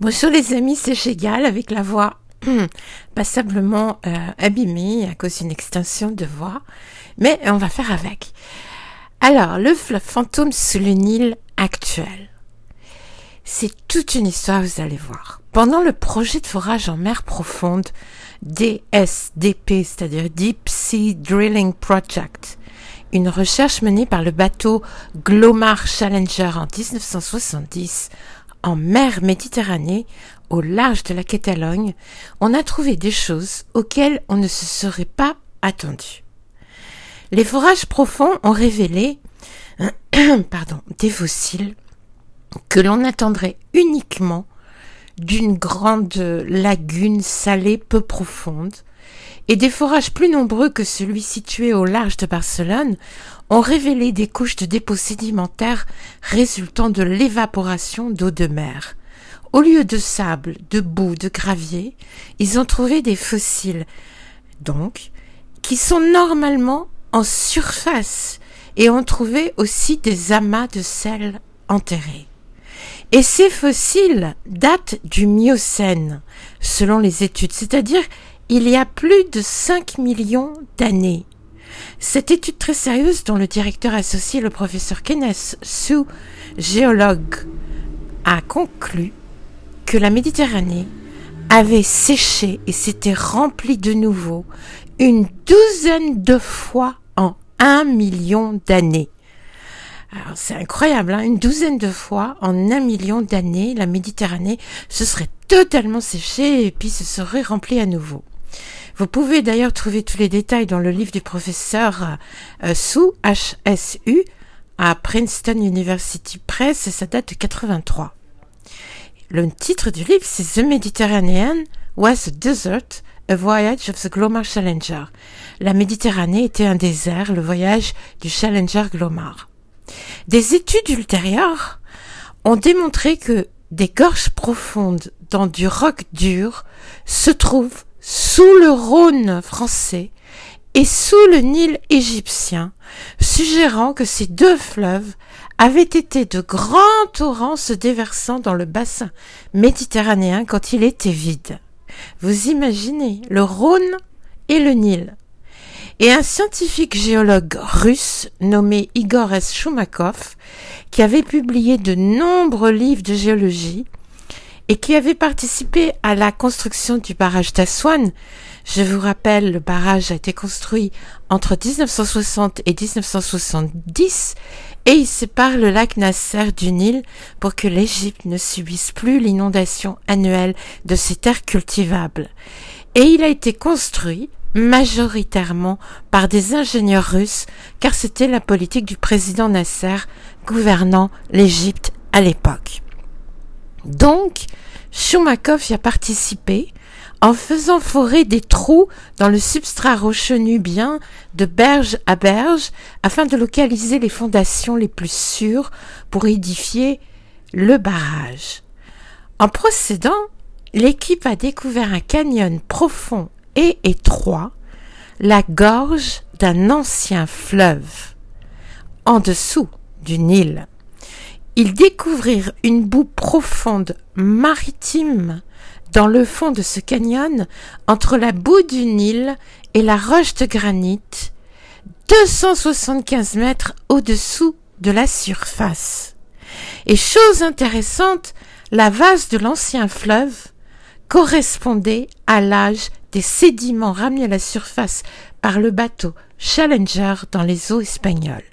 Bonjour les amis, c'est Gégal avec la voix passablement euh, abîmée à cause d'une extension de voix, mais on va faire avec. Alors, le fantôme sous le Nil actuel. C'est toute une histoire, vous allez voir. Pendant le projet de forage en mer profonde, DSDP, c'est-à-dire Deep Sea Drilling Project, une recherche menée par le bateau Glomar Challenger en 1970 en mer Méditerranée, au large de la Catalogne, on a trouvé des choses auxquelles on ne se serait pas attendu. Les forages profonds ont révélé pardon, des fossiles que l'on attendrait uniquement d'une grande lagune salée peu profonde, et des forages plus nombreux que celui situé au large de Barcelone ont révélé des couches de dépôts sédimentaires résultant de l'évaporation d'eau de mer. Au lieu de sable, de boue, de gravier, ils ont trouvé des fossiles, donc, qui sont normalement en surface et ont trouvé aussi des amas de sel enterrés. Et ces fossiles datent du Miocène, selon les études, c'est-à-dire il y a plus de 5 millions d'années. Cette étude très sérieuse dont le directeur associé, le professeur Kenneth Sue, géologue, a conclu que la Méditerranée avait séché et s'était remplie de nouveau une douzaine de fois en un million d'années. Alors c'est incroyable, hein une douzaine de fois en un million d'années, la Méditerranée se serait totalement séchée et puis se serait remplie à nouveau. Vous pouvez d'ailleurs trouver tous les détails dans le livre du professeur euh, Sue, HSU, à Princeton University Press, et ça date de 83. Le titre du livre, c'est The Mediterranean was a desert, a voyage of the Glomar Challenger. La Méditerranée était un désert, le voyage du Challenger Glomar. Des études ultérieures ont démontré que des gorges profondes dans du roc dur se trouvent sous le Rhône français et sous le Nil égyptien, suggérant que ces deux fleuves avaient été de grands torrents se déversant dans le bassin méditerranéen quand il était vide. Vous imaginez le Rhône et le Nil et un scientifique géologue russe nommé Igor S. Qui avait publié de nombreux livres de géologie et qui avait participé à la construction du barrage d'Aswan. Je vous rappelle, le barrage a été construit entre 1960 et 1970 et il sépare le lac Nasser du Nil pour que l'Égypte ne subisse plus l'inondation annuelle de ses terres cultivables. Et il a été construit majoritairement par des ingénieurs russes, car c'était la politique du président Nasser gouvernant l'Égypte à l'époque. Donc, Shumakov y a participé en faisant forer des trous dans le substrat rocheux nubien de berge à berge afin de localiser les fondations les plus sûres pour édifier le barrage. En procédant, l'équipe a découvert un canyon profond et étroit, la gorge d'un ancien fleuve, en dessous du Nil. Ils découvrirent une boue profonde maritime dans le fond de ce canyon entre la boue du Nil et la roche de granit, 275 mètres au-dessous de la surface. Et chose intéressante, la vase de l'ancien fleuve correspondait à l'âge des sédiments ramenés à la surface par le bateau Challenger dans les eaux espagnoles.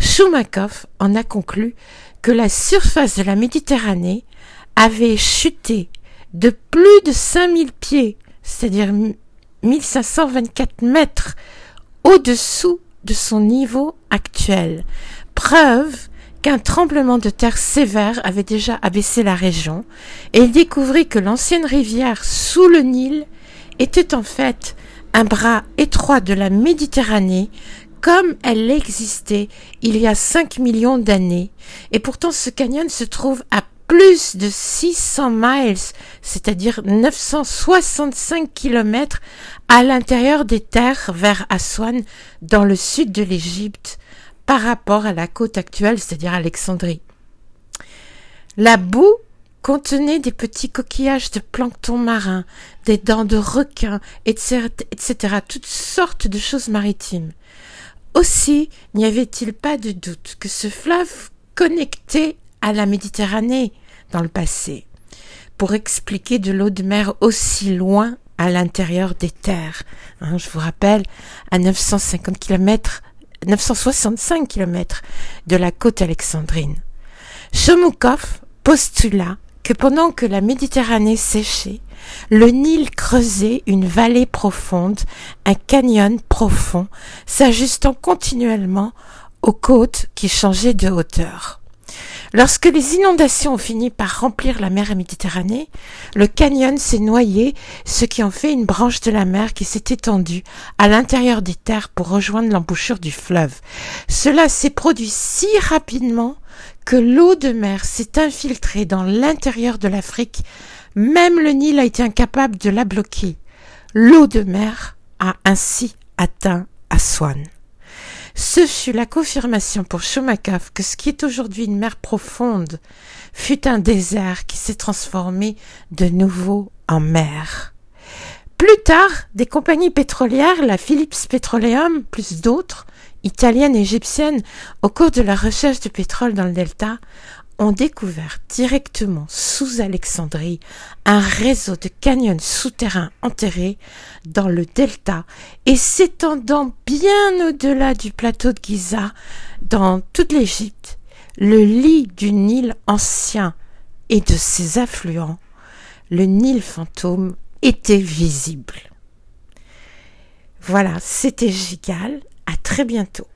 Shumakov en a conclu que la surface de la Méditerranée avait chuté de plus de 5000 pieds, c'est-à-dire 1524 mètres, au-dessous de son niveau actuel. Preuve qu'un tremblement de terre sévère avait déjà abaissé la région, et il découvrit que l'ancienne rivière sous le Nil était en fait un bras étroit de la Méditerranée comme elle existait il y a 5 millions d'années, et pourtant ce canyon se trouve à plus de 600 miles, c'est-à-dire 965 kilomètres à l'intérieur des terres vers Aswan, dans le sud de l'Égypte, par rapport à la côte actuelle, c'est-à-dire Alexandrie. La boue contenait des petits coquillages de plancton marin, des dents de requin, etc., etc., toutes sortes de choses maritimes. Aussi n'y avait-il pas de doute que ce fleuve connectait à la Méditerranée dans le passé, pour expliquer de l'eau de mer aussi loin à l'intérieur des terres. Hein, je vous rappelle, à 950 km, 965 km de la côte alexandrine. Chomoukov postula que pendant que la Méditerranée séchait, le Nil creusait une vallée profonde, un canyon profond, s'ajustant continuellement aux côtes qui changeaient de hauteur. Lorsque les inondations ont fini par remplir la mer Méditerranée, le canyon s'est noyé, ce qui en fait une branche de la mer qui s'est étendue à l'intérieur des terres pour rejoindre l'embouchure du fleuve. Cela s'est produit si rapidement que l'eau de mer s'est infiltrée dans l'intérieur de l'Afrique, même le Nil a été incapable de la bloquer. L'eau de mer a ainsi atteint Aswan. Ce fut la confirmation pour Shumakov que ce qui est aujourd'hui une mer profonde fut un désert qui s'est transformé de nouveau en mer. Plus tard, des compagnies pétrolières, la Philips Petroleum, plus d'autres, italiennes et égyptiennes, au cours de la recherche de pétrole dans le delta, ont découvert directement sous Alexandrie un réseau de canyons souterrains enterrés dans le delta et s'étendant bien au-delà du plateau de Giza dans toute l'Égypte, le lit du Nil ancien et de ses affluents, le Nil fantôme, était visible. Voilà, c'était Gigal. À très bientôt.